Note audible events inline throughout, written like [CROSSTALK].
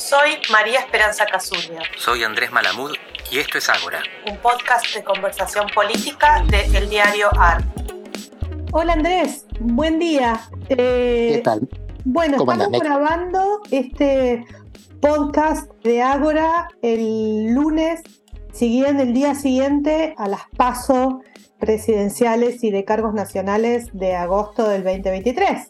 Soy María Esperanza Casuria. Soy Andrés Malamud y esto es Ágora. Un podcast de conversación política de El Diario AR. Hola Andrés, buen día. Eh, ¿Qué tal? Bueno, estamos grabando este podcast de Ágora el lunes, siguiendo el día siguiente a las pasos presidenciales y de cargos nacionales de agosto del 2023.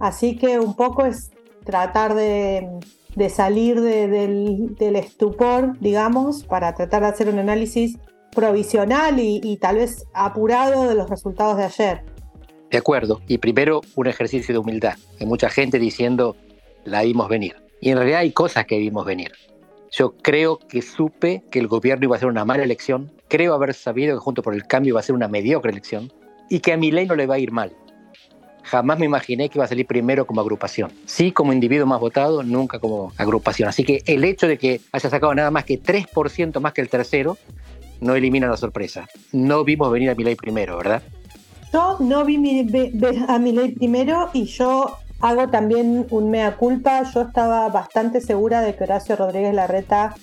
Así que un poco es tratar de, salir del, estupor, digamos, para tratar de hacer un análisis provisional y, tal vez apurado de los resultados de ayer. De acuerdo. Y primero un ejercicio de humildad. Hay mucha gente diciendo la vimos venir. Y en realidad hay cosas que vimos venir. Yo creo que supe que el gobierno iba a ser una mala elección. Creo haber sabido que junto por el cambio iba a ser una mediocre elección. Y que a mi ley no le va a ir mal jamás me imaginé que iba a salir primero como agrupación. Sí como individuo más votado, nunca como agrupación. Así que el hecho de que haya sacado nada más que 3% más que el tercero, no elimina la sorpresa. No vimos venir a mi ley primero, ¿verdad? Yo no vi a mi ley primero y yo hago también un mea culpa. Yo estaba bastante segura de que Horacio Rodríguez Larreta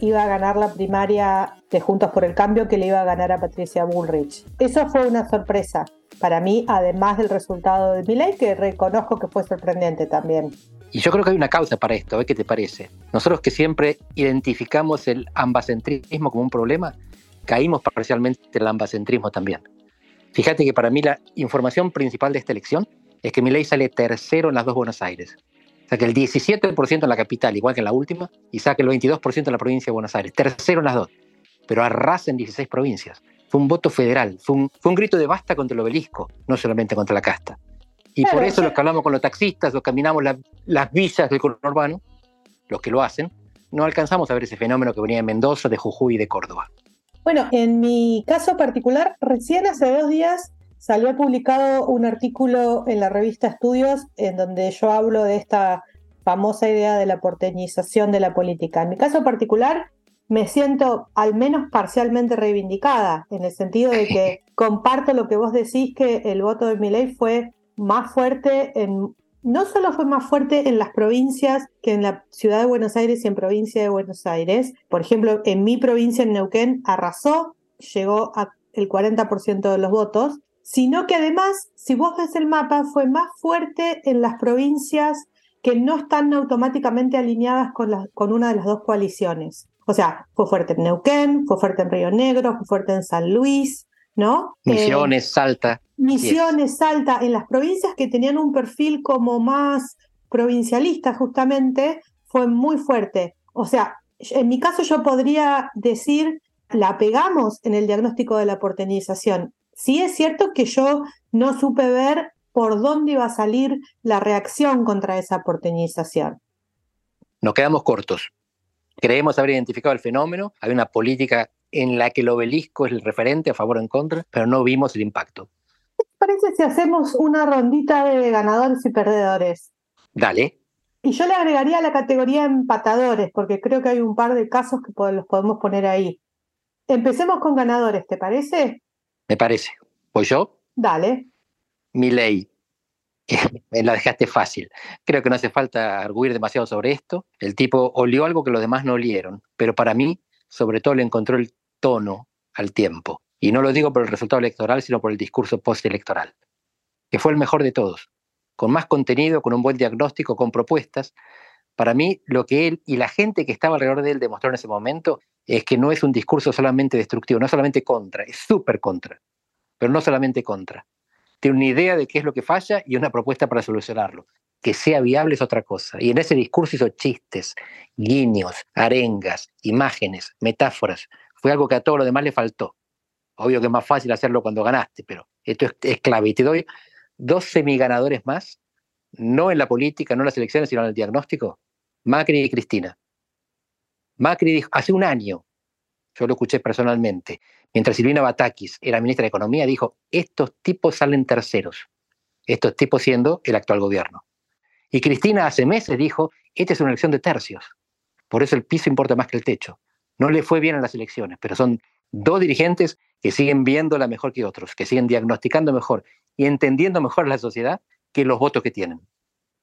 iba a ganar la primaria de Juntos por el Cambio, que le iba a ganar a Patricia Bullrich. Eso fue una sorpresa para mí, además del resultado de mi ley, que reconozco que fue sorprendente también. Y yo creo que hay una causa para esto, ¿qué te parece? Nosotros que siempre identificamos el ambacentrismo como un problema, caímos parcialmente en el ambacentrismo también. Fíjate que para mí la información principal de esta elección es que mi ley sale tercero en las dos Buenos Aires. O sea que el 17% en la capital, igual que en la última, y saque el 22% en la provincia de Buenos Aires. Tercero en las dos. Pero arrasa en 16 provincias fue un voto federal, fue un, grito de basta contra el obelisco, no solamente contra la casta. Y por eso los que hablamos con los taxistas, los que caminamos las villas del conurbano, los que lo hacen, no alcanzamos a ver ese fenómeno que venía de Mendoza, de Jujuy y de Córdoba. Bueno, en mi caso particular, recién hace dos días salió publicado un artículo en la revista Estudios en donde yo hablo de esta famosa idea de la porteñización de la política. En mi caso particular, me siento al menos parcialmente reivindicada, en el sentido de que [LAUGHS] comparto lo que vos decís, que el voto de ley fue más fuerte en... No solo fue más fuerte en las provincias que en la ciudad de Buenos Aires y en provincia de Buenos Aires. Por ejemplo, en mi provincia, en Neuquén, arrasó, llegó al 40% de los votos, sino que además, si vos ves el mapa, fue más fuerte en las provincias que no están automáticamente alineadas con, con una de las dos coaliciones. O sea, fue fuerte en Neuquén, fue fuerte en Río Negro, fue fuerte en San Luis, ¿no? Misiones, eh, Salta. Misiones, Salta, en las provincias que tenían un perfil como más provincialista justamente, fue muy fuerte. O sea, en mi caso yo podría decir, la pegamos en el diagnóstico de la porteñización. Sí es cierto que yo no supe ver por dónde iba a salir la reacción contra esa porteñización. Nos quedamos cortos. Creemos haber identificado el fenómeno, hay una política en la que el obelisco es el referente a favor o en contra, pero no vimos el impacto. ¿Qué te parece si hacemos una rondita de ganadores y perdedores? Dale. Y yo le agregaría la categoría empatadores, porque creo que hay un par de casos que los podemos poner ahí. Empecemos con ganadores, ¿te parece? Me parece. ¿Voy yo? Dale. Mi ley, [LAUGHS] me la dejaste fácil. Creo que no hace falta arguir demasiado sobre esto. El tipo olió algo que los demás no olieron, pero para mí, sobre todo, le encontró el tono al tiempo. Y no lo digo por el resultado electoral, sino por el discurso postelectoral, que fue el mejor de todos, con más contenido, con un buen diagnóstico, con propuestas. Para mí, lo que él y la gente que estaba alrededor de él demostraron en ese momento es que no es un discurso solamente destructivo, no solamente contra, es súper contra, pero no solamente contra tiene una idea de qué es lo que falla y una propuesta para solucionarlo. Que sea viable es otra cosa. Y en ese discurso hizo chistes, guiños, arengas, imágenes, metáforas. Fue algo que a todo lo demás le faltó. Obvio que es más fácil hacerlo cuando ganaste, pero esto es, clave. Y te doy dos semiganadores más, no en la política, no en las elecciones, sino en el diagnóstico. Macri y Cristina. Macri dijo, hace un año, yo lo escuché personalmente, mientras Silvina Batakis era ministra de Economía, dijo, estos tipos salen terceros, estos tipos siendo el actual gobierno. Y Cristina hace meses dijo, esta es una elección de tercios, por eso el piso importa más que el techo. No le fue bien en las elecciones, pero son dos dirigentes que siguen viéndola mejor que otros, que siguen diagnosticando mejor y entendiendo mejor la sociedad que los votos que tienen.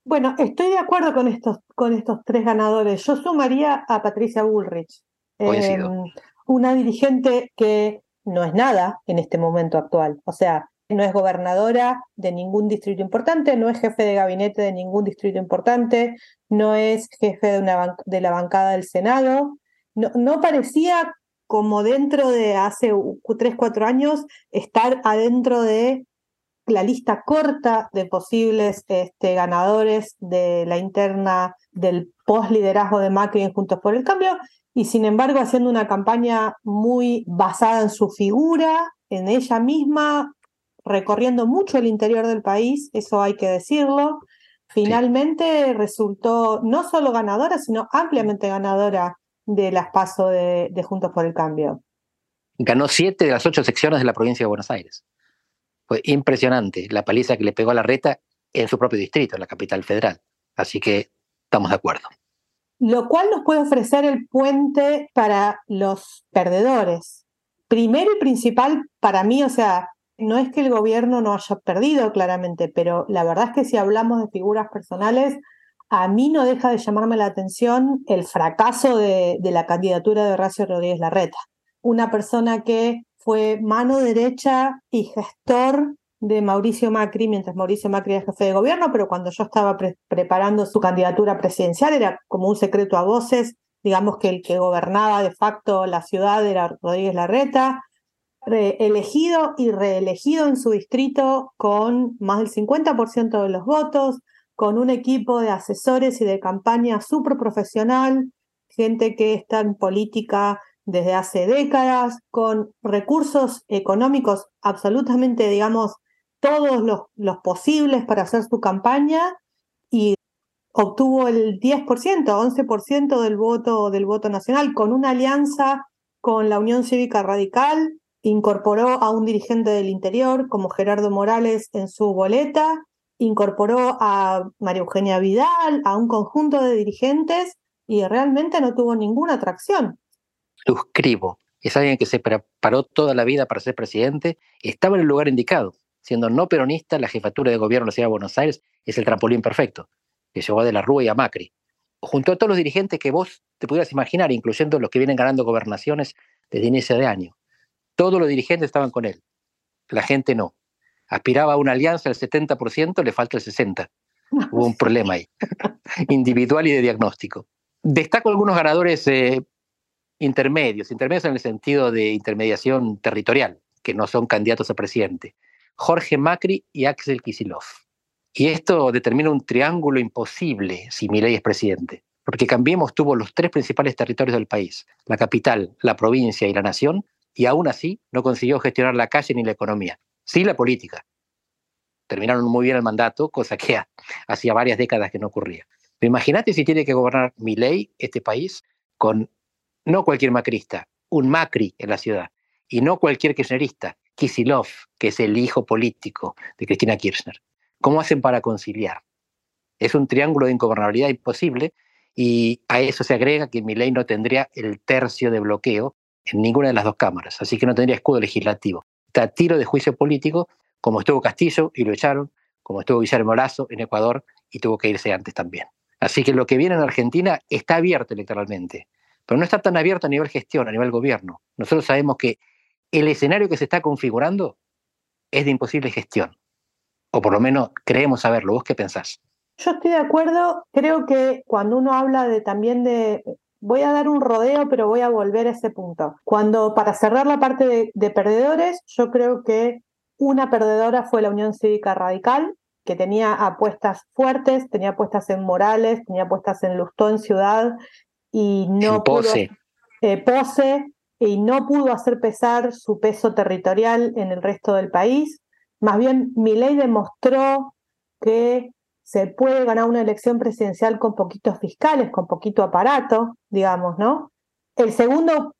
Bueno, estoy de acuerdo con estos, con estos tres ganadores. Yo sumaría a Patricia Bullrich, eh, una dirigente que no es nada en este momento actual. O sea, no es gobernadora de ningún distrito importante, no es jefe de gabinete de ningún distrito importante, no es jefe de, la bancada del Senado. No, parecía como dentro de hace tres, cuatro años estar adentro de la lista corta de posibles este, ganadores de la interna del post-liderazgo de Macri en Juntos por el Cambio, y sin embargo haciendo una campaña muy basada en su figura, en ella misma, recorriendo mucho el interior del país, eso hay que decirlo. Finalmente resultó no solo ganadora, sino ampliamente ganadora de las pasos de, de Juntos por el Cambio. Ganó siete de las ocho secciones de la provincia de Buenos Aires. Fue impresionante la paliza que le pegó a la reta en su propio distrito, en la capital federal. Así que estamos de acuerdo. Lo cual nos puede ofrecer el puente para los perdedores. Primero y principal para mí, o sea, no es que el gobierno no haya perdido claramente, pero la verdad es que si hablamos de figuras personales, a mí no deja de llamarme la atención el fracaso de, de la candidatura de Horacio Rodríguez Larreta. Una persona que fue mano derecha y gestor de Mauricio Macri, mientras Mauricio Macri era jefe de gobierno, pero cuando yo estaba preparando su candidatura presidencial era como un secreto a voces, digamos que el que gobernaba de facto la ciudad era Rodríguez Larreta, elegido y reelegido en su distrito con más del 50% de los votos, con un equipo de asesores y de campaña súper profesional, gente que está en política desde hace décadas, con recursos económicos absolutamente, digamos, todos los, posibles para hacer su campaña y obtuvo el 10%, 11% del voto, del voto nacional, con una alianza con la Unión Cívica Radical, incorporó a un dirigente del interior como Gerardo Morales en su boleta, incorporó a María Eugenia Vidal, a un conjunto de dirigentes y realmente no tuvo ninguna atracción suscribo. Es alguien que se preparó toda la vida para ser presidente, estaba en el lugar indicado. Siendo no peronista, la jefatura de gobierno de la Ciudad de Buenos Aires es el trampolín perfecto, que llevó de la Rúa y a Macri. Junto a todos los dirigentes que vos te pudieras imaginar, incluyendo los que vienen ganando gobernaciones desde inicio de año. Todos los dirigentes estaban con él. La gente no. Aspiraba a una alianza del 70%, le falta el 60%. Hubo un problema ahí, [LAUGHS] individual y de diagnóstico. Destaco algunos ganadores eh, intermedios, intermedios en el sentido de intermediación territorial, que no son candidatos a presidente, Jorge Macri y Axel Kisilov. Y esto determina un triángulo imposible si Milei es presidente, porque Cambiemos tuvo los tres principales territorios del país, la capital, la provincia y la nación, y aún así no consiguió gestionar la calle ni la economía, sí la política. Terminaron muy bien el mandato, cosa que hacía varias décadas que no ocurría. Imagínate si tiene que gobernar Milei este país con no cualquier macrista, un Macri en la ciudad, y no cualquier kirchnerista, Kisilov, que es el hijo político de Cristina Kirchner. ¿Cómo hacen para conciliar? Es un triángulo de ingobernabilidad imposible y a eso se agrega que mi ley no tendría el tercio de bloqueo en ninguna de las dos cámaras, así que no tendría escudo legislativo. Está a tiro de juicio político, como estuvo Castillo y lo echaron, como estuvo Guillermo Lazo en Ecuador y tuvo que irse antes también. Así que lo que viene en Argentina está abierto electoralmente pero no está tan abierto a nivel gestión, a nivel gobierno. Nosotros sabemos que el escenario que se está configurando es de imposible gestión, o por lo menos creemos saberlo. ¿Vos qué pensás? Yo estoy de acuerdo, creo que cuando uno habla de también de, voy a dar un rodeo, pero voy a volver a ese punto. Cuando, para cerrar la parte de, de perdedores, yo creo que una perdedora fue la Unión Cívica Radical, que tenía apuestas fuertes, tenía apuestas en Morales, tenía apuestas en Lustó, en Ciudad, y no pose. pudo eh, pose y no pudo hacer pesar su peso territorial en el resto del país. Más bien, Milei demostró que se puede ganar una elección presidencial con poquitos fiscales, con poquito aparato, digamos, ¿no? El segundo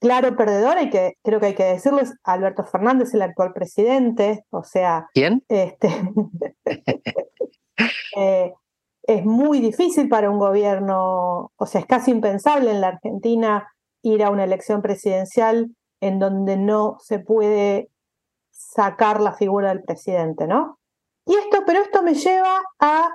claro perdedor, y que creo que hay que decirlo, es Alberto Fernández, el actual presidente, o sea... ¿Quién? Este, [LAUGHS] eh, es muy difícil para un gobierno, o sea, es casi impensable en la Argentina ir a una elección presidencial en donde no se puede sacar la figura del presidente, ¿no? Y esto, pero esto me lleva a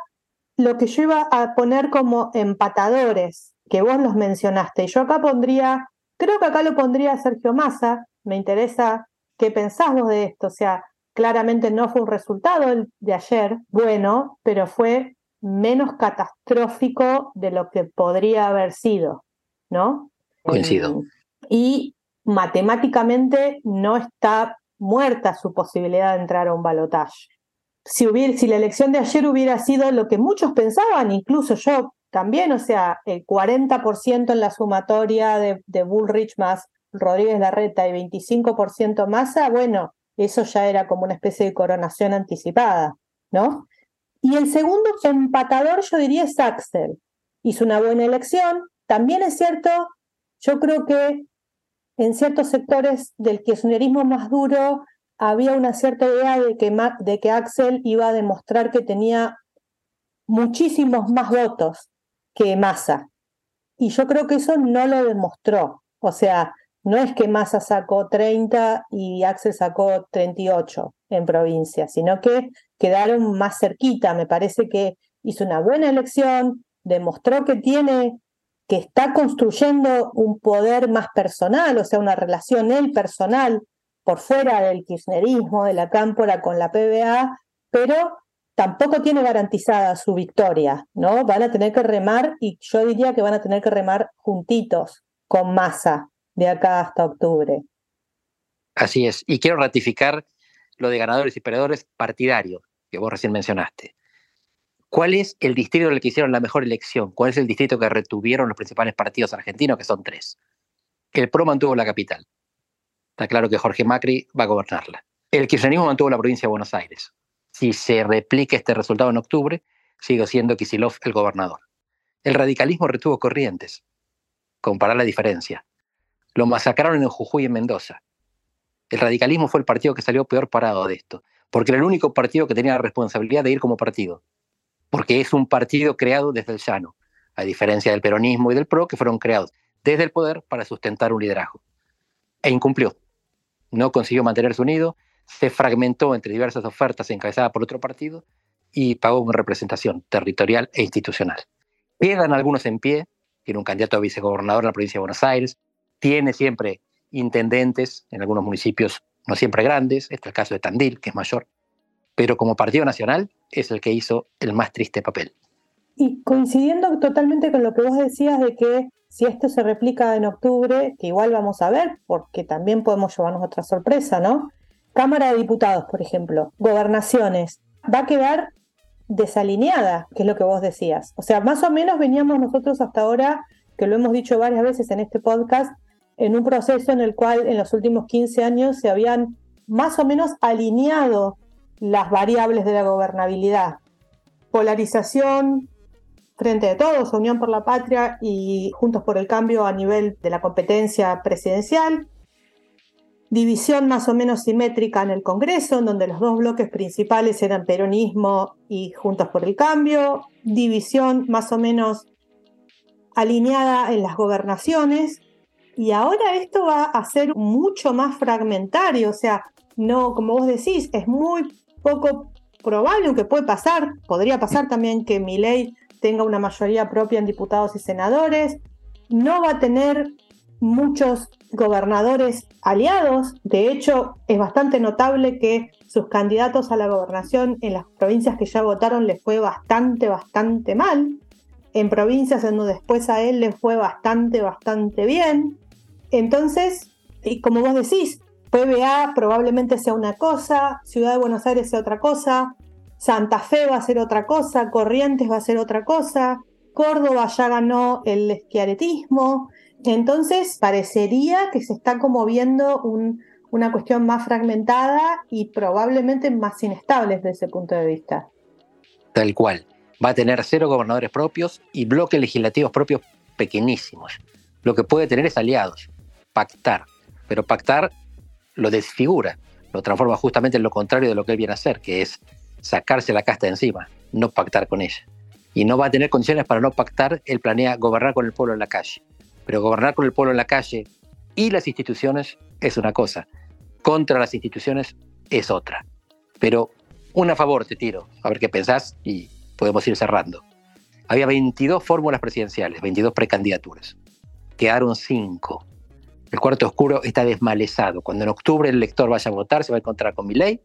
lo que yo iba a poner como empatadores, que vos los mencionaste. Yo acá pondría, creo que acá lo pondría Sergio Massa, me interesa qué pensás vos de esto. O sea, claramente no fue un resultado de ayer bueno, pero fue menos catastrófico de lo que podría haber sido, ¿no? Coincido. y matemáticamente no está muerta su posibilidad de entrar a un balotaje. Si, si la elección de ayer hubiera sido lo que muchos pensaban, incluso yo también, o sea, el 40% en la sumatoria de, de Bullrich más Rodríguez Larreta y 25% Massa, bueno, eso ya era como una especie de coronación anticipada, ¿no? Y el segundo empatador, yo diría, es Axel. Hizo una buena elección. También es cierto, yo creo que en ciertos sectores del kirchnerismo más duro había una cierta idea de que, de que Axel iba a demostrar que tenía muchísimos más votos que Massa. Y yo creo que eso no lo demostró. O sea, no es que Massa sacó 30 y Axel sacó 38 en provincia, sino que quedaron más cerquita. Me parece que hizo una buena elección, demostró que tiene, que está construyendo un poder más personal, o sea, una relación él personal por fuera del kirchnerismo, de la cámpora con la PBA, pero tampoco tiene garantizada su victoria, ¿no? Van a tener que remar y yo diría que van a tener que remar juntitos con masa de acá hasta octubre. Así es. Y quiero ratificar lo de ganadores y perdedores partidarios que vos recién mencionaste. ¿Cuál es el distrito en el que hicieron la mejor elección? ¿Cuál es el distrito que retuvieron los principales partidos argentinos, que son tres? El PRO mantuvo la capital. Está claro que Jorge Macri va a gobernarla. El kirchnerismo mantuvo la provincia de Buenos Aires. Si se replica este resultado en octubre, sigue siendo Kisilov el gobernador. El radicalismo retuvo Corrientes. Comparar la diferencia. Lo masacraron en Jujuy y en Mendoza. El radicalismo fue el partido que salió peor parado de esto, porque era el único partido que tenía la responsabilidad de ir como partido, porque es un partido creado desde el llano, a diferencia del peronismo y del PRO, que fueron creados desde el poder para sustentar un liderazgo. E incumplió. No consiguió mantenerse unido, se fragmentó entre diversas ofertas encabezadas por otro partido y pagó una representación territorial e institucional. Quedan algunos en pie, tiene un candidato a vicegobernador en la provincia de Buenos Aires, tiene siempre intendentes en algunos municipios no siempre grandes, este es el caso de Tandil, que es mayor, pero como Partido Nacional es el que hizo el más triste papel. Y coincidiendo totalmente con lo que vos decías de que si esto se replica en octubre, que igual vamos a ver, porque también podemos llevarnos otra sorpresa, ¿no? Cámara de Diputados, por ejemplo, gobernaciones, va a quedar desalineada, que es lo que vos decías. O sea, más o menos veníamos nosotros hasta ahora, que lo hemos dicho varias veces en este podcast, en un proceso en el cual en los últimos 15 años se habían más o menos alineado las variables de la gobernabilidad. Polarización frente de todos, Unión por la Patria y Juntos por el Cambio a nivel de la competencia presidencial. División más o menos simétrica en el Congreso, en donde los dos bloques principales eran peronismo y Juntos por el Cambio. División más o menos alineada en las gobernaciones y ahora esto va a ser mucho más fragmentario, o sea, no, como vos decís, es muy poco probable, aunque puede pasar, podría pasar también que mi ley tenga una mayoría propia en diputados y senadores, no va a tener muchos gobernadores aliados, de hecho es bastante notable que sus candidatos a la gobernación en las provincias que ya votaron les fue bastante, bastante mal, en provincias en donde después a él le fue bastante, bastante bien. Entonces, y como vos decís, PBA probablemente sea una cosa, Ciudad de Buenos Aires sea otra cosa, Santa Fe va a ser otra cosa, Corrientes va a ser otra cosa, Córdoba ya ganó el esquiaretismo. Entonces, parecería que se está como viendo una cuestión más fragmentada y probablemente más inestable desde ese punto de vista. Tal cual va a tener cero gobernadores propios y bloques legislativos propios pequeñísimos. Lo que puede tener es aliados, pactar, pero pactar lo desfigura, lo transforma justamente en lo contrario de lo que él viene a hacer, que es sacarse la casta de encima, no pactar con ella. Y no va a tener condiciones para no pactar, él planea gobernar con el pueblo en la calle. Pero gobernar con el pueblo en la calle y las instituciones es una cosa, contra las instituciones es otra. Pero un a favor te tiro, a ver qué pensás y podemos ir cerrando. Había 22 fórmulas presidenciales, 22 precandidaturas. Quedaron 5. El cuarto oscuro está desmalezado. Cuando en octubre el elector vaya a votar, se va a encontrar con Milley,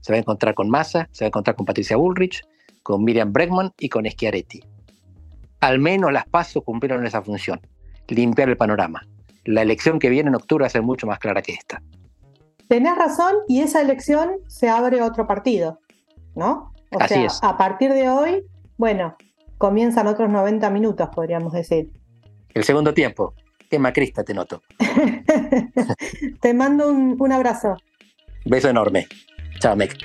se va a encontrar con Massa, se va a encontrar con Patricia Bullrich, con Miriam Bregman y con Schiaretti. Al menos las pasos cumplieron esa función, limpiar el panorama. La elección que viene en octubre va a ser mucho más clara que esta. Tenés razón, y esa elección se abre otro partido, ¿no? O Así sea, es. a partir de hoy, bueno, comienzan otros 90 minutos, podríamos decir. El segundo tiempo. Qué macrista te noto. [LAUGHS] Te mando un, un abrazo. Beso enorme. Chao, Mec.